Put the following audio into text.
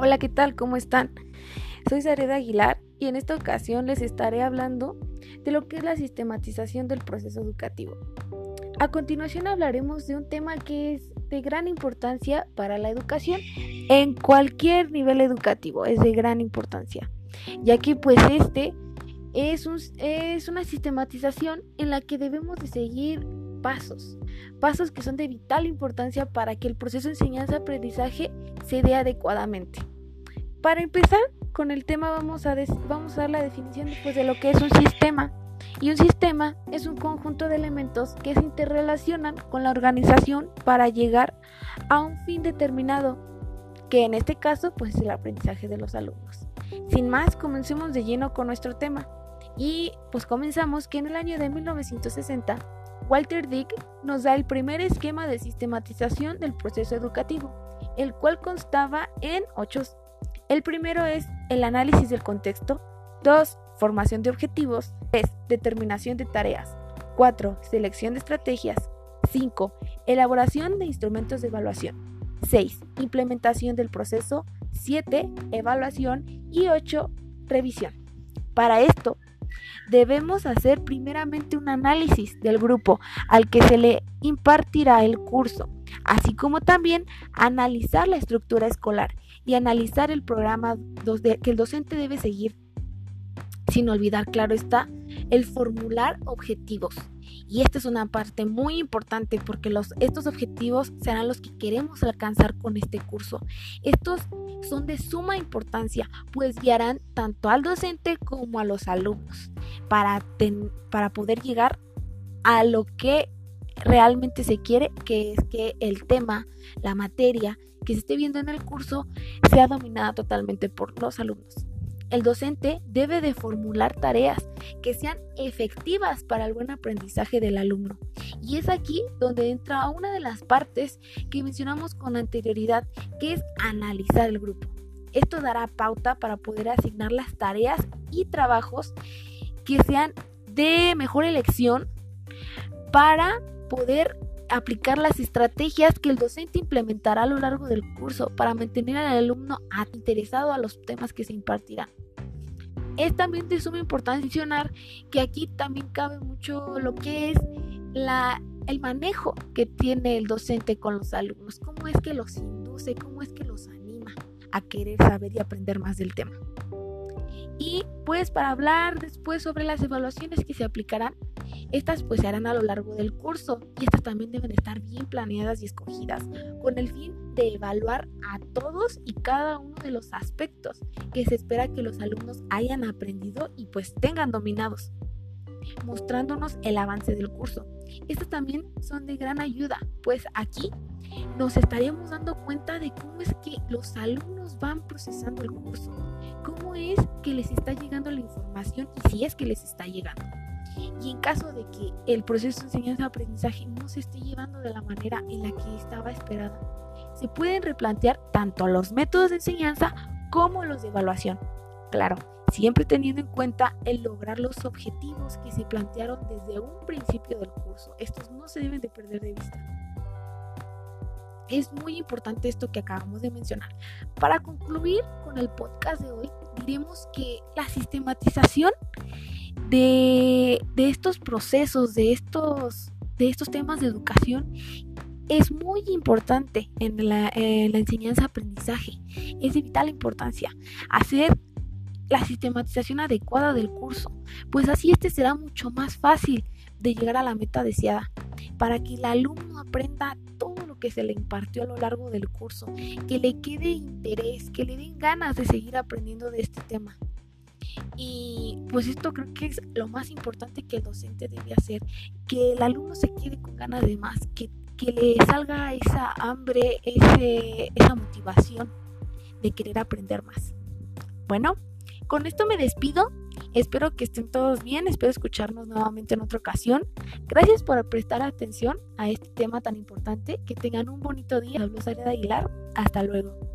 Hola, ¿qué tal? ¿Cómo están? Soy Sareda Aguilar y en esta ocasión les estaré hablando de lo que es la sistematización del proceso educativo. A continuación hablaremos de un tema que es de gran importancia para la educación en cualquier nivel educativo, es de gran importancia, ya que pues este es, es una sistematización en la que debemos de seguir pasos, pasos que son de vital importancia para que el proceso de enseñanza-aprendizaje se dé adecuadamente. Para empezar con el tema vamos a, vamos a dar la definición de lo que es un sistema. Y un sistema es un conjunto de elementos que se interrelacionan con la organización para llegar a un fin determinado, que en este caso pues es el aprendizaje de los alumnos. Sin más, comencemos de lleno con nuestro tema. Y pues comenzamos que en el año de 1960 Walter Dick nos da el primer esquema de sistematización del proceso educativo, el cual constaba en ocho. El primero es el análisis del contexto, 2. Formación de objetivos, 3. Determinación de tareas, 4. Selección de estrategias, 5. Elaboración de instrumentos de evaluación, 6. Implementación del proceso, 7. Evaluación y 8. Revisión. Para esto, debemos hacer primeramente un análisis del grupo al que se le impartirá el curso, así como también analizar la estructura escolar y analizar el programa que el docente debe seguir. Sin olvidar, claro está, el formular objetivos. Y esta es una parte muy importante porque los, estos objetivos serán los que queremos alcanzar con este curso. Estos son de suma importancia, pues guiarán tanto al docente como a los alumnos para, para poder llegar a lo que realmente se quiere, que es que el tema, la materia que se esté viendo en el curso sea dominada totalmente por los alumnos. El docente debe de formular tareas que sean efectivas para el buen aprendizaje del alumno. Y es aquí donde entra una de las partes que mencionamos con anterioridad, que es analizar el grupo. Esto dará pauta para poder asignar las tareas y trabajos que sean de mejor elección para poder aplicar las estrategias que el docente implementará a lo largo del curso para mantener al alumno interesado a los temas que se impartirán. Es también de suma importancia mencionar que aquí también cabe mucho lo que es la, el manejo que tiene el docente con los alumnos, cómo es que los induce, cómo es que los anima a querer saber y aprender más del tema. Y pues para hablar después sobre las evaluaciones que se aplicarán, estas pues se harán a lo largo del curso y estas también deben estar bien planeadas y escogidas con el fin de evaluar a todos y cada uno de los aspectos que se espera que los alumnos hayan aprendido y pues tengan dominados, mostrándonos el avance del curso. Estas también son de gran ayuda, pues aquí nos estaríamos dando cuenta de cómo es que los alumnos van procesando el curso, cómo es que les está llegando la información y si es que les está llegando. Y en caso de que el proceso de enseñanza-aprendizaje no se esté llevando de la manera en la que estaba esperada, se pueden replantear tanto los métodos de enseñanza como los de evaluación. Claro, siempre teniendo en cuenta el lograr los objetivos que se plantearon desde un principio del curso. Estos no se deben de perder de vista. Es muy importante esto que acabamos de mencionar. Para concluir con el podcast de hoy, diremos que la sistematización de, estos procesos, de estos, de estos temas de educación, es muy importante en la, en la enseñanza-aprendizaje. Es de vital importancia hacer la sistematización adecuada del curso, pues así este será mucho más fácil de llegar a la meta deseada, para que el alumno aprenda todo que se le impartió a lo largo del curso, que le quede interés, que le den ganas de seguir aprendiendo de este tema. Y pues esto creo que es lo más importante que el docente debe hacer, que el alumno se quede con ganas de más, que le salga esa hambre, ese, esa motivación de querer aprender más. Bueno, con esto me despido. Espero que estén todos bien, espero escucharnos nuevamente en otra ocasión. Gracias por prestar atención a este tema tan importante. Que tengan un bonito día. Hablo de Aguilar. Hasta luego.